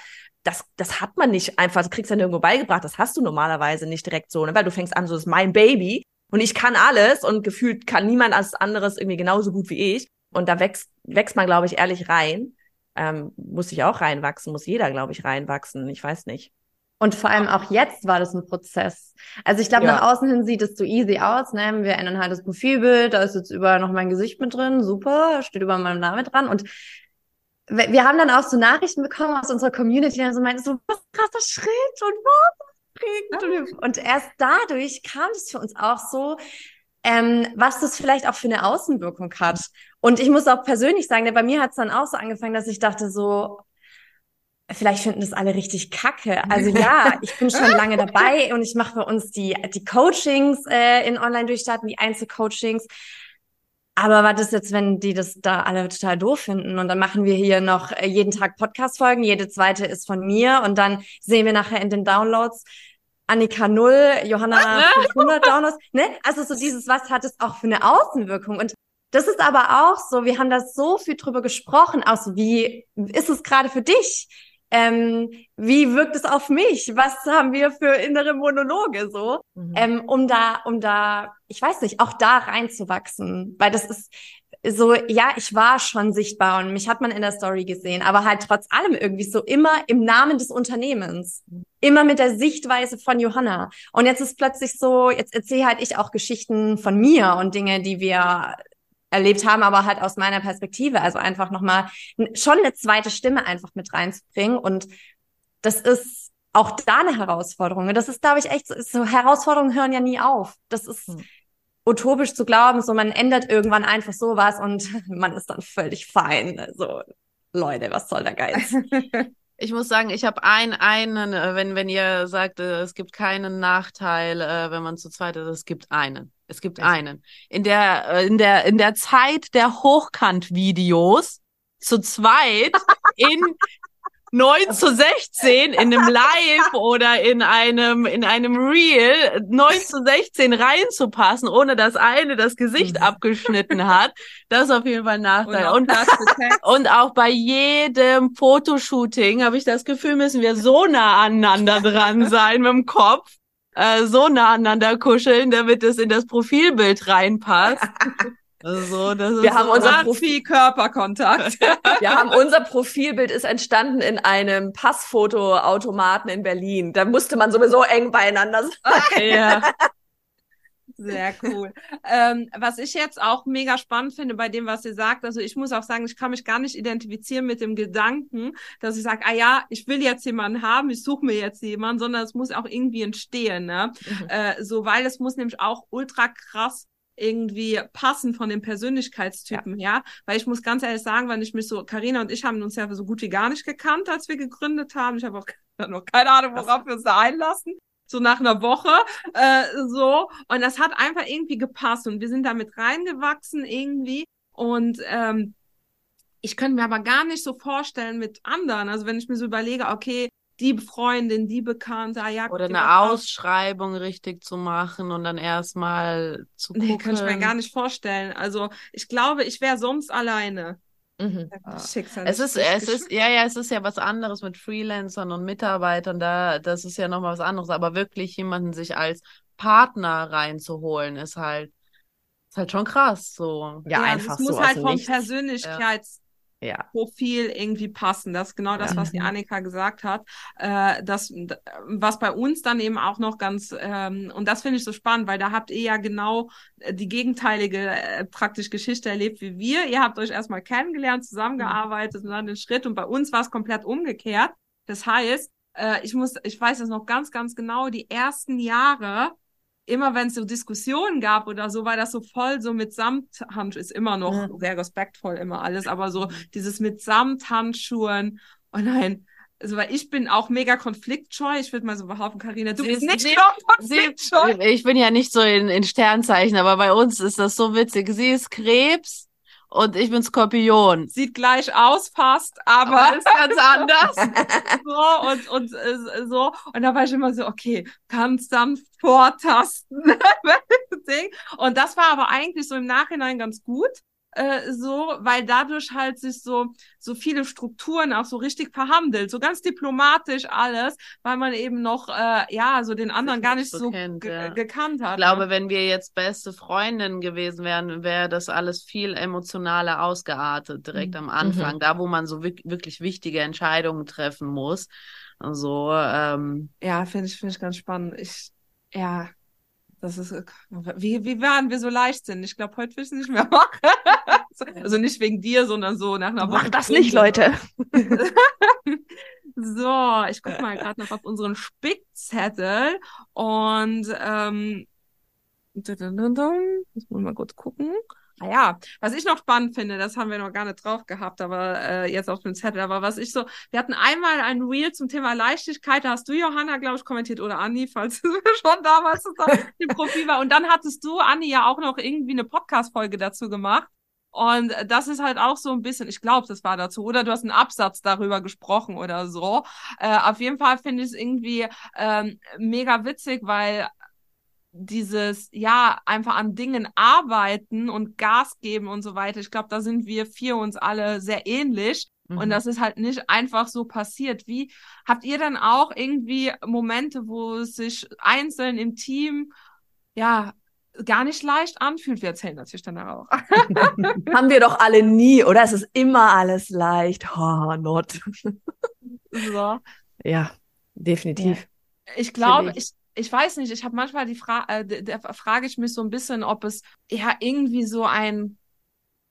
Das, das hat man nicht einfach, das kriegst du ja nirgendwo beigebracht, das hast du normalerweise nicht direkt so, ne? Weil du fängst an, so ist mein Baby und ich kann alles und gefühlt kann niemand als anderes irgendwie genauso gut wie ich. Und da wächst, wächst man, glaube ich, ehrlich rein. Ähm, muss ich auch reinwachsen, muss jeder, glaube ich, reinwachsen. Ich weiß nicht. Und vor allem auch jetzt war das ein Prozess. Also ich glaube, ja. nach außen hin sieht es so easy aus. Ne? Wir ändern halt das Profilbild, da ist jetzt überall noch mein Gesicht mit drin, super, steht über meinem Namen dran. Und wir haben dann auch so Nachrichten bekommen aus unserer Community, die so meinten, so, was krasser Schritt und was? Und erst dadurch kam es für uns auch so, ähm, was das vielleicht auch für eine Außenwirkung hat. Und ich muss auch persönlich sagen, ne, bei mir hat es dann auch so angefangen, dass ich dachte so, vielleicht finden das alle richtig kacke. Also ja, ich bin schon lange dabei und ich mache bei uns die, die Coachings äh, in Online-Durchstarten, die Einzelcoachings. Aber was ist jetzt, wenn die das da alle total doof finden? Und dann machen wir hier noch äh, jeden Tag Podcast-Folgen, jede zweite ist von mir und dann sehen wir nachher in den Downloads, Annika 0, Johanna 500 Downloads, ne? Also so dieses, was hat es auch für eine Außenwirkung? Und das ist aber auch so, wir haben da so viel drüber gesprochen, auch so, wie ist es gerade für dich? Ähm, wie wirkt es auf mich? Was haben wir für innere Monologe so, mhm. ähm, um da, um da, ich weiß nicht, auch da reinzuwachsen, weil das ist so, ja, ich war schon sichtbar und mich hat man in der Story gesehen, aber halt trotz allem irgendwie so immer im Namen des Unternehmens, immer mit der Sichtweise von Johanna. Und jetzt ist plötzlich so, jetzt erzähle halt ich auch Geschichten von mir und Dinge, die wir erlebt haben, aber halt aus meiner Perspektive. Also einfach nochmal schon eine zweite Stimme einfach mit reinzubringen. Und das ist auch da eine Herausforderung. Das ist, glaube ich, echt so, so Herausforderungen hören ja nie auf. Das ist hm. Utopisch zu glauben, so man ändert irgendwann einfach sowas und man ist dann völlig fein. Also, Leute, was soll der Geiz? Ich muss sagen, ich habe ein, einen, äh, wenn, wenn ihr sagt, äh, es gibt keinen Nachteil, äh, wenn man zu zweit ist, es gibt einen. Es gibt einen. In der, in der, in der Zeit der Hochkant-Videos zu zweit in 9 zu 16 in einem Live oder in einem, in einem Reel 9 zu 16 reinzupassen, ohne dass eine das Gesicht mhm. abgeschnitten hat. Das ist auf jeden Fall ein Nachteil. Und, und, und auch bei jedem Fotoshooting habe ich das Gefühl, müssen wir so nah aneinander dran sein mit dem Kopf, äh, so nah aneinander kuscheln, damit es in das Profilbild reinpasst. Also, das ist wir haben so unser Profil Körperkontakt. wir haben unser Profilbild ist entstanden in einem Passfotoautomaten in Berlin. Da musste man sowieso eng beieinander sein. Ja. Sehr cool. Ähm, was ich jetzt auch mega spannend finde bei dem, was ihr sagt, also ich muss auch sagen, ich kann mich gar nicht identifizieren mit dem Gedanken, dass ich sage, ah ja, ich will jetzt jemanden haben, ich suche mir jetzt jemanden, sondern es muss auch irgendwie entstehen, ne? Mhm. Äh, so, weil es muss nämlich auch ultra krass irgendwie passen von den Persönlichkeitstypen, ja. ja. Weil ich muss ganz ehrlich sagen, wenn ich mich so, Karina und ich haben uns ja so gut wie gar nicht gekannt, als wir gegründet haben. Ich habe auch noch keine Ahnung, worauf wir uns da einlassen. So nach einer Woche, äh, so. Und das hat einfach irgendwie gepasst und wir sind damit reingewachsen irgendwie. Und ähm, ich könnte mir aber gar nicht so vorstellen mit anderen. Also wenn ich mir so überlege, okay, die Freundin, die Bekannte, ah ja. Oder eine Ausschreibung richtig zu machen und dann erstmal zu gucken. Nee, kann ich mir gar nicht vorstellen. Also ich glaube, ich wäre sonst alleine. Mhm. Schicksal es ist, es ist, ja, ja, es ist ja was anderes mit Freelancern und Mitarbeitern, da, das ist ja nochmal was anderes, aber wirklich jemanden sich als Partner reinzuholen, ist halt, ist halt schon krass, so. Ja, ja einfach es so. muss halt vom Persönlichkeits, ja. Profil irgendwie passen. Das ist genau das, was die. Annika gesagt hat. Äh, das, was bei uns dann eben auch noch ganz, ähm, und das finde ich so spannend, weil da habt ihr ja genau äh, die gegenteilige äh, praktisch Geschichte erlebt wie wir. Ihr habt euch erstmal kennengelernt, zusammengearbeitet und dann den Schritt. Und bei uns war es komplett umgekehrt. Das heißt, äh, ich muss, ich weiß es noch ganz, ganz genau, die ersten Jahre immer wenn es so Diskussionen gab oder so, war das so voll so mit Samthandschuhen, ist immer noch ja. sehr respektvoll immer alles, aber so dieses mit Samthandschuhen und nein, also weil ich bin auch mega konfliktscheu. Ich würde mal so behaupten, Karina, du sie bist nicht sie, konfliktscheu. Sie, ich bin ja nicht so in, in Sternzeichen, aber bei uns ist das so witzig. Sie ist Krebs und ich bin Skorpion. Sieht gleich aus fast, aber, aber ist ganz anders. so und und äh, so und da war ich immer so, okay, ganz sanft vortasten. und das war aber eigentlich so im Nachhinein ganz gut äh, so, weil dadurch halt sich so, so viele Strukturen auch so richtig verhandelt, so ganz diplomatisch alles, weil man eben noch, äh, ja, so den anderen gar nicht so, so kennt, ja. gekannt hat. Ich glaube, ne? wenn wir jetzt beste Freundinnen gewesen wären, wäre das alles viel emotionaler ausgeartet, direkt mhm. am Anfang, mhm. da wo man so wirklich wichtige Entscheidungen treffen muss. Also, ähm, ja, finde ich, finde ich ganz spannend. Ich, ja, das ist, wie, wie waren wir so leicht sind? Ich glaube, heute will ich es nicht mehr machen. also nicht wegen dir, sondern so nach einer Woche. Mach das nicht, Leute. so, ich gucke mal gerade noch auf unseren Spickzettel und ähm, muss man mal kurz gucken. Ah ja, was ich noch spannend finde, das haben wir noch gar nicht drauf gehabt, aber äh, jetzt auf dem Zettel, aber was ich so, wir hatten einmal ein Reel zum Thema Leichtigkeit, da hast du, Johanna, glaube ich, kommentiert oder Anni, falls es schon damals im Profil war. Und dann hattest du, Anni, ja auch noch irgendwie eine Podcast-Folge dazu gemacht. Und das ist halt auch so ein bisschen, ich glaube, das war dazu. Oder du hast einen Absatz darüber gesprochen oder so. Äh, auf jeden Fall finde ich es irgendwie ähm, mega witzig, weil dieses, ja, einfach an Dingen arbeiten und Gas geben und so weiter. Ich glaube, da sind wir vier uns alle sehr ähnlich. Mhm. Und das ist halt nicht einfach so passiert. Wie habt ihr dann auch irgendwie Momente, wo es sich einzeln im Team ja gar nicht leicht anfühlt? Wir erzählen natürlich dann auch. Haben wir doch alle nie, oder? Es ist immer alles leicht. Oh, not. so. Ja, definitiv. Ja. Ich glaube, ich, ich weiß nicht, ich habe manchmal die Frage, äh, da frage ich mich so ein bisschen, ob es ja irgendwie so ein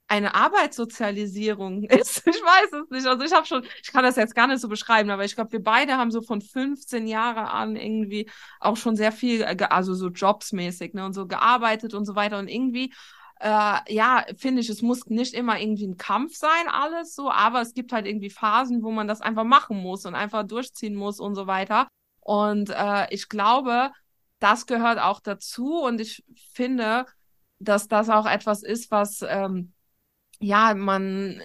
eine Arbeitssozialisierung ist. Ich weiß es nicht. Also ich habe schon, ich kann das jetzt gar nicht so beschreiben, aber ich glaube, wir beide haben so von 15 Jahren an irgendwie auch schon sehr viel, äh, also so jobsmäßig, ne, und so gearbeitet und so weiter. Und irgendwie, äh, ja, finde ich, es muss nicht immer irgendwie ein Kampf sein, alles so, aber es gibt halt irgendwie Phasen, wo man das einfach machen muss und einfach durchziehen muss und so weiter. Und äh, ich glaube, das gehört auch dazu und ich finde, dass das auch etwas ist, was ähm, ja, man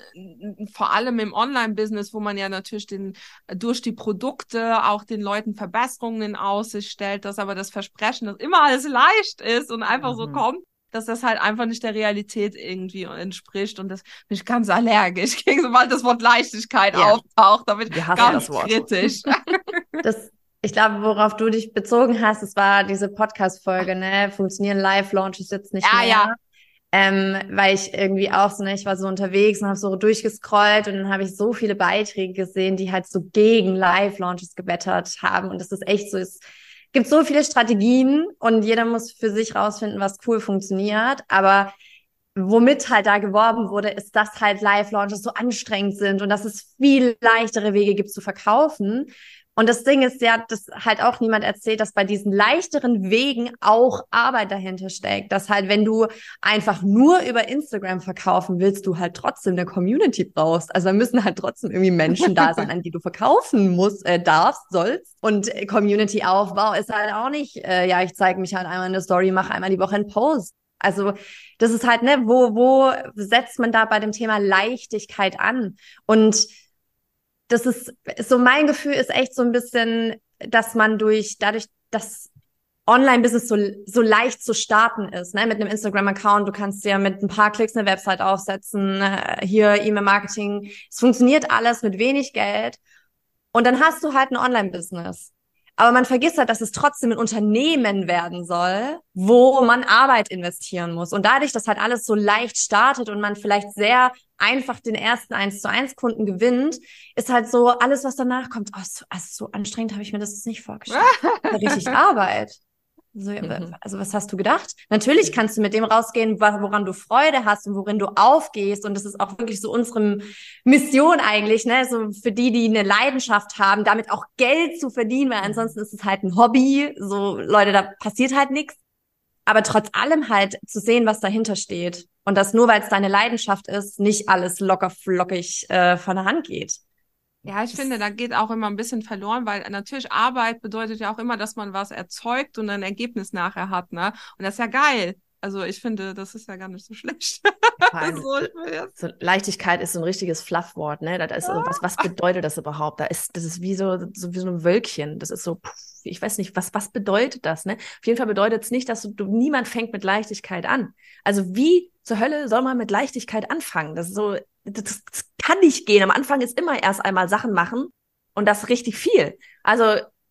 vor allem im Online-Business, wo man ja natürlich den durch die Produkte auch den Leuten Verbesserungen in Aussicht stellt, dass aber das Versprechen, dass immer alles leicht ist und einfach mhm. so kommt, dass das halt einfach nicht der Realität irgendwie entspricht und das bin ich ganz allergisch gegen sobald das Wort Leichtigkeit ja. auftaucht, da bin ich ganz kritisch. das ich glaube, worauf du dich bezogen hast, es war diese Podcast-Folge, ne? Funktionieren Live-Launches jetzt nicht ja, mehr? Ja, ähm, weil ich irgendwie auch so, ne, ich war so unterwegs und habe so durchgescrollt und dann habe ich so viele Beiträge gesehen, die halt so gegen Live-Launches gebettert haben und das ist echt so, es gibt so viele Strategien und jeder muss für sich rausfinden, was cool funktioniert, aber womit halt da geworben wurde, ist, dass halt Live-Launches so anstrengend sind und dass es viel leichtere Wege gibt zu verkaufen. Und das Ding ist ja, dass halt auch niemand erzählt, dass bei diesen leichteren Wegen auch Arbeit dahinter steckt. Dass halt, wenn du einfach nur über Instagram verkaufen willst, du halt trotzdem eine Community brauchst. Also da müssen halt trotzdem irgendwie Menschen da sein, an die du verkaufen musst, äh, darfst, sollst. Und Community-Aufbau ist halt auch nicht, äh, ja, ich zeige mich halt einmal in der Story, mache einmal die Woche einen Post. Also das ist halt, ne, wo, wo setzt man da bei dem Thema Leichtigkeit an? Und das ist so mein Gefühl ist echt so ein bisschen, dass man durch dadurch, dass Online-Business so, so leicht zu starten ist, ne? mit einem Instagram-Account. Du kannst dir mit ein paar Klicks eine Website aufsetzen, äh, hier E-Mail-Marketing. Es funktioniert alles mit wenig Geld. Und dann hast du halt ein Online-Business. Aber man vergisst halt, dass es trotzdem ein Unternehmen werden soll, wo man Arbeit investieren muss. Und dadurch, dass halt alles so leicht startet und man vielleicht sehr einfach den ersten 1 zu 1 Kunden gewinnt, ist halt so alles, was danach kommt, oh, so, also so anstrengend habe ich mir das nicht vorgestellt. richtig Arbeit. So, mhm. Also was hast du gedacht? Natürlich kannst du mit dem rausgehen, woran du Freude hast und worin du aufgehst. Und das ist auch wirklich so unsere Mission eigentlich, ne? So für die, die eine Leidenschaft haben, damit auch Geld zu verdienen, weil ansonsten ist es halt ein Hobby. So, Leute, da passiert halt nichts. Aber trotz allem halt zu sehen, was dahinter steht. Und dass nur weil es deine Leidenschaft ist, nicht alles locker flockig äh, von der Hand geht. Ja, ich finde, da geht auch immer ein bisschen verloren, weil natürlich Arbeit bedeutet ja auch immer, dass man was erzeugt und ein Ergebnis nachher hat, ne? Und das ist ja geil. Also ich finde, das ist ja gar nicht so schlecht. so, so, Leichtigkeit ist so ein richtiges Fluffwort, ne? Das ist, also, was, was bedeutet das überhaupt? Da ist, das ist wie so, so wie so ein Wölkchen. Das ist so, ich weiß nicht, was, was bedeutet das, ne? Auf jeden Fall bedeutet es nicht, dass du, du, niemand fängt mit Leichtigkeit an. Also wie zur Hölle soll man mit Leichtigkeit anfangen? Das ist so, das, das kann nicht gehen. Am Anfang ist immer erst einmal Sachen machen und das richtig viel. Also,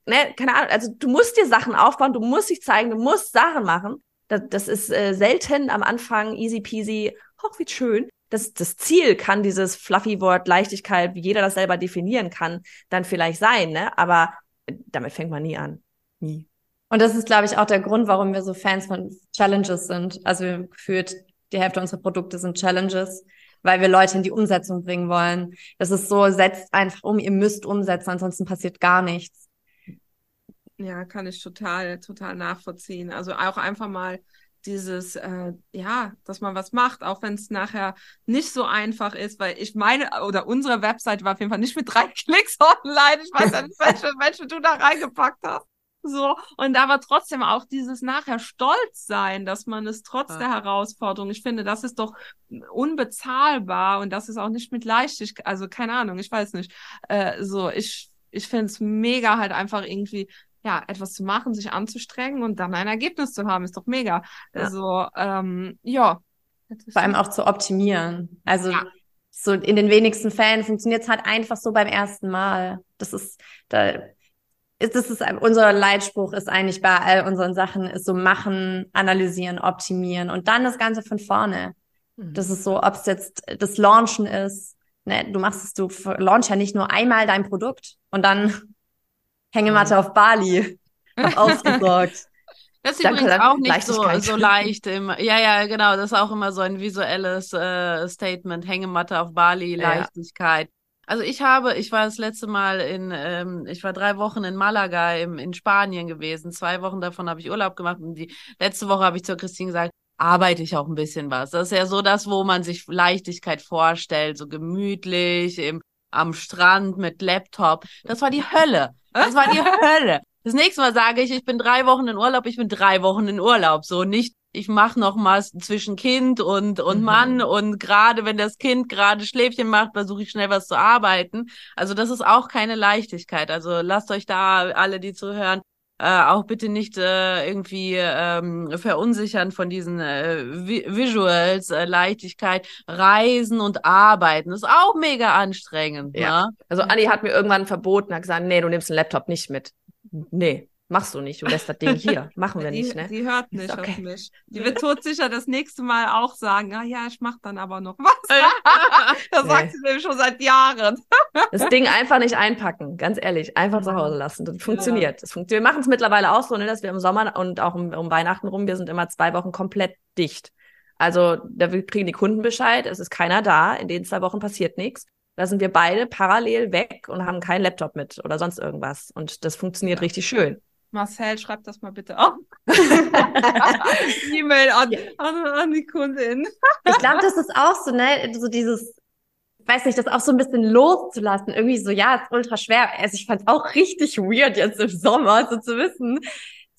ne, keine Ahnung, also du musst dir Sachen aufbauen, du musst dich zeigen, du musst Sachen machen. Das, das ist äh, selten am Anfang easy peasy, hoch wie schön. Das, das Ziel kann dieses fluffy Wort Leichtigkeit, wie jeder das selber definieren kann, dann vielleicht sein, ne? Aber damit fängt man nie an. Nie. Und das ist, glaube ich, auch der Grund, warum wir so Fans von Challenges sind. Also gefühlt die Hälfte unserer Produkte sind Challenges, weil wir Leute in die Umsetzung bringen wollen. Das ist so, setzt einfach um, ihr müsst umsetzen, ansonsten passiert gar nichts. Ja, kann ich total, total nachvollziehen. Also auch einfach mal dieses, äh, ja, dass man was macht, auch wenn es nachher nicht so einfach ist, weil ich meine, oder unsere Website war auf jeden Fall nicht mit drei Klicks online. Ich weiß ja nicht, welche, welche du da reingepackt hast. So, und aber trotzdem auch dieses nachher Stolz sein, dass man es trotz ja. der Herausforderung, ich finde, das ist doch unbezahlbar und das ist auch nicht mit Leichtigkeit, also keine Ahnung, ich weiß nicht. Äh, so, ich, ich finde es mega halt einfach irgendwie, ja, etwas zu machen, sich anzustrengen und dann ein Ergebnis zu haben, ist doch mega. Ja. Also, ähm, ja. Vor allem auch zu optimieren. Also ja. so in den wenigsten Fällen funktioniert es halt einfach so beim ersten Mal. Das ist, da ist, das ist unser Leitspruch ist eigentlich bei all unseren Sachen ist so machen, analysieren, optimieren und dann das Ganze von vorne. Mhm. Das ist so, ob es jetzt das Launchen ist. Ne, du machst es, du launch ja nicht nur einmal dein Produkt und dann Hängematte mhm. auf Bali ausgesorgt. Das ist übrigens auch nicht so, so leicht. Im, ja, ja, genau. Das ist auch immer so ein visuelles äh, Statement. Hängematte auf Bali, Leichtigkeit. Also ich habe, ich war das letzte Mal in, ähm, ich war drei Wochen in Malaga im, in Spanien gewesen. Zwei Wochen davon habe ich Urlaub gemacht und die letzte Woche habe ich zur Christine gesagt, arbeite ich auch ein bisschen was. Das ist ja so das, wo man sich Leichtigkeit vorstellt, so gemütlich im, am Strand mit Laptop. Das war die Hölle. Das war die Hölle. Das nächste Mal sage ich, ich bin drei Wochen in Urlaub, ich bin drei Wochen in Urlaub. So nicht ich mache noch mal zwischen Kind und und mhm. Mann und gerade wenn das Kind gerade Schläfchen macht, versuche ich schnell was zu arbeiten. Also das ist auch keine Leichtigkeit. Also lasst euch da alle, die zuhören, äh, auch bitte nicht äh, irgendwie ähm, verunsichern von diesen äh, Visuals, äh, Leichtigkeit, Reisen und Arbeiten. Das ist auch mega anstrengend. Ja. Ne? Also Anni hat mir irgendwann verboten, hat gesagt, nee, du nimmst den Laptop nicht mit. Nee, Machst du nicht. Du lässt das Ding hier. Machen wir die, nicht, ne? Die hört nicht okay. auf mich. Die wird todsicher das nächste Mal auch sagen, ah ja, ich mach dann aber noch was. das nee. sagt sie nämlich schon seit Jahren. das Ding einfach nicht einpacken, ganz ehrlich. Einfach zu Hause lassen. Das funktioniert. Ja. Das funktioniert. Wir machen es mittlerweile auch so, ne, dass wir im Sommer und auch um, um Weihnachten rum, wir sind immer zwei Wochen komplett dicht. Also da kriegen die Kunden Bescheid, es ist keiner da, in den zwei Wochen passiert nichts. Da sind wir beide parallel weg und haben keinen Laptop mit oder sonst irgendwas. Und das funktioniert ja. richtig schön. Marcel, schreib das mal bitte auf. E-Mail an, an, an, die Kundin. ich glaube, das ist auch so, ne, so dieses, weiß nicht, das auch so ein bisschen loszulassen. Irgendwie so, ja, ist ultra schwer. Also ich fand es auch richtig weird jetzt im Sommer, so zu wissen.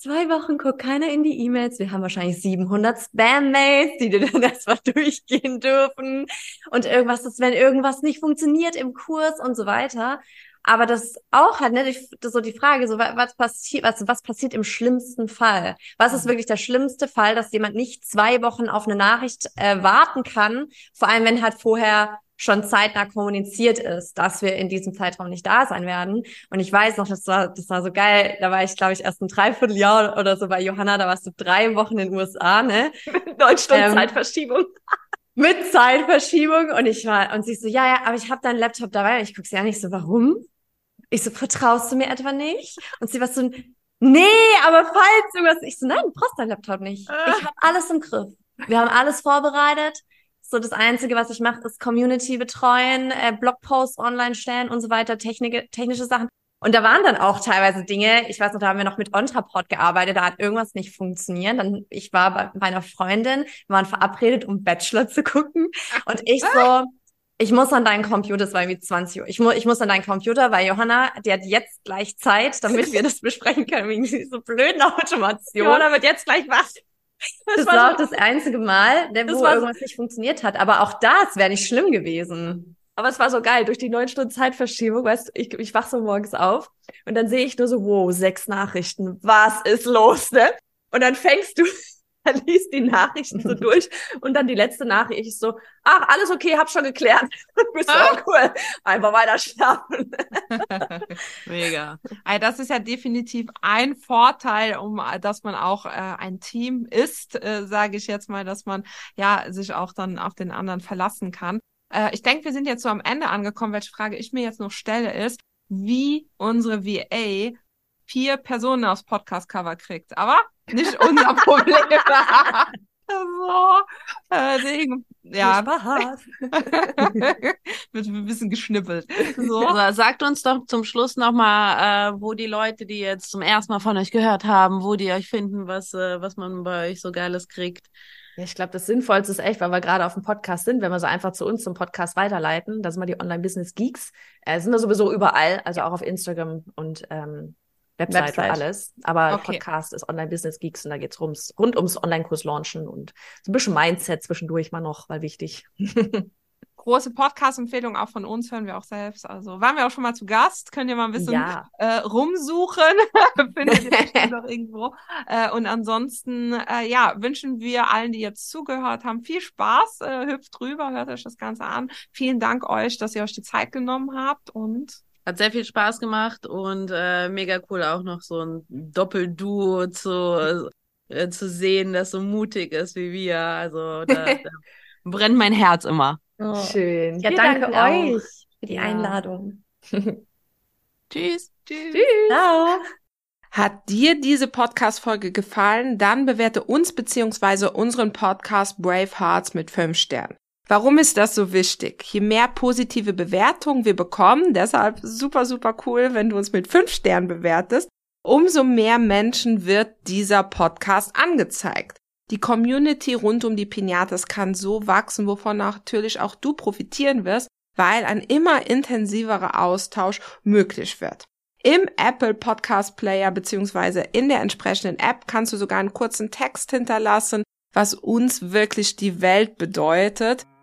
Zwei Wochen guckt keiner in die E-Mails. Wir haben wahrscheinlich 700 Spam-Mails, die dir dann erstmal durchgehen dürfen. Und irgendwas, dass wenn irgendwas nicht funktioniert im Kurs und so weiter. Aber das auch halt, ne, so die Frage, so was passiert, was, was passiert im schlimmsten Fall? Was ist mhm. wirklich der schlimmste Fall, dass jemand nicht zwei Wochen auf eine Nachricht äh, warten kann? Vor allem, wenn halt vorher schon zeitnah kommuniziert ist, dass wir in diesem Zeitraum nicht da sein werden. Und ich weiß noch, das war, das war so geil. Da war ich, glaube ich, erst ein Dreivierteljahr oder so bei Johanna. Da warst du drei Wochen in den USA, ne? Deutschland ähm, Zeitverschiebung. mit Zeitverschiebung und ich war und sie so ja ja aber ich habe deinen Laptop dabei und ich gucke sie ja nicht so warum ich so, vertraust du mir etwa nicht? Und sie war so, nee, aber falls irgendwas. Ich so, nein, du brauchst deinen Laptop nicht. Ich habe alles im Griff. Wir haben alles vorbereitet. So, das Einzige, was ich mache, ist Community betreuen, äh, Blogposts online stellen und so weiter, Technik, technische Sachen. Und da waren dann auch teilweise Dinge, ich weiß noch, da haben wir noch mit Ontrapod gearbeitet, da hat irgendwas nicht funktioniert. Dann, ich war bei meiner Freundin, wir waren verabredet, um Bachelor zu gucken. Und ich so, ich muss an deinen Computer, es war irgendwie 20 Uhr. Ich, mu ich muss an deinen Computer, weil Johanna, die hat jetzt gleich Zeit, damit wir das besprechen können, wegen dieser blöden Automation. Johanna wird jetzt gleich was. Das, das war, auch das einzige Mal, wo irgendwas nicht funktioniert hat. Aber auch das wäre nicht schlimm gewesen. Aber es war so geil, durch die neun Stunden Zeitverschiebung, weißt du, ich, ich wach so morgens auf und dann sehe ich nur so, wow, sechs Nachrichten, was ist los, ne? Und dann fängst du er liest die Nachrichten so durch und dann die letzte Nachricht ist so, ach, alles okay, hab schon geklärt. Bist du auch cool. Einfach weiter schlafen. Mega. Also das ist ja definitiv ein Vorteil, um dass man auch äh, ein Team ist, äh, sage ich jetzt mal, dass man ja sich auch dann auf den anderen verlassen kann. Äh, ich denke, wir sind jetzt so am Ende angekommen. Welche Frage ich mir jetzt noch stelle, ist, wie unsere VA vier Personen aufs Podcast-Cover kriegt. Aber nicht unser Problem. so, äh, Ding. Ja. Wird ein bisschen geschnippelt. So. Also, sagt uns doch zum Schluss nochmal, äh, wo die Leute, die jetzt zum ersten Mal von euch gehört haben, wo die euch finden, was, äh, was man bei euch so Geiles kriegt. Ja, ich glaube, das Sinnvollste ist echt, weil wir gerade auf dem Podcast sind, wenn wir so einfach zu uns zum Podcast weiterleiten. Da sind wir die Online-Business-Geeks. Äh, sind wir sowieso überall, also auch auf Instagram und ähm, Website, Website. alles. Aber okay. Podcast ist Online Business Geeks und da geht's rums, rund ums Online-Kurs launchen und so ein bisschen Mindset zwischendurch mal noch, weil wichtig. große Podcast-Empfehlung auch von uns, hören wir auch selbst. Also waren wir auch schon mal zu Gast, könnt ihr mal ein bisschen ja. äh, rumsuchen, findet ihr noch irgendwo. Äh, und ansonsten, äh, ja, wünschen wir allen, die jetzt zugehört haben, viel Spaß, äh, hüpft drüber, hört euch das Ganze an. Vielen Dank euch, dass ihr euch die Zeit genommen habt und hat sehr viel Spaß gemacht und äh, mega cool auch noch so ein Doppelduo zu, äh, zu sehen, das so mutig ist wie wir. Also da, da brennt mein Herz immer. Oh. Schön. Ja, Wir danke euch für die ja. Einladung. Tschüss. Tschüss. Tschüss. Ciao. Hat dir diese Podcast-Folge gefallen? Dann bewerte uns beziehungsweise unseren Podcast Brave Hearts mit fünf Sternen. Warum ist das so wichtig? Je mehr positive Bewertungen wir bekommen, deshalb super, super cool, wenn du uns mit fünf Sternen bewertest, umso mehr Menschen wird dieser Podcast angezeigt. Die Community rund um die Pinatas kann so wachsen, wovon natürlich auch du profitieren wirst, weil ein immer intensiverer Austausch möglich wird. Im Apple Podcast Player beziehungsweise in der entsprechenden App kannst du sogar einen kurzen Text hinterlassen, was uns wirklich die Welt bedeutet.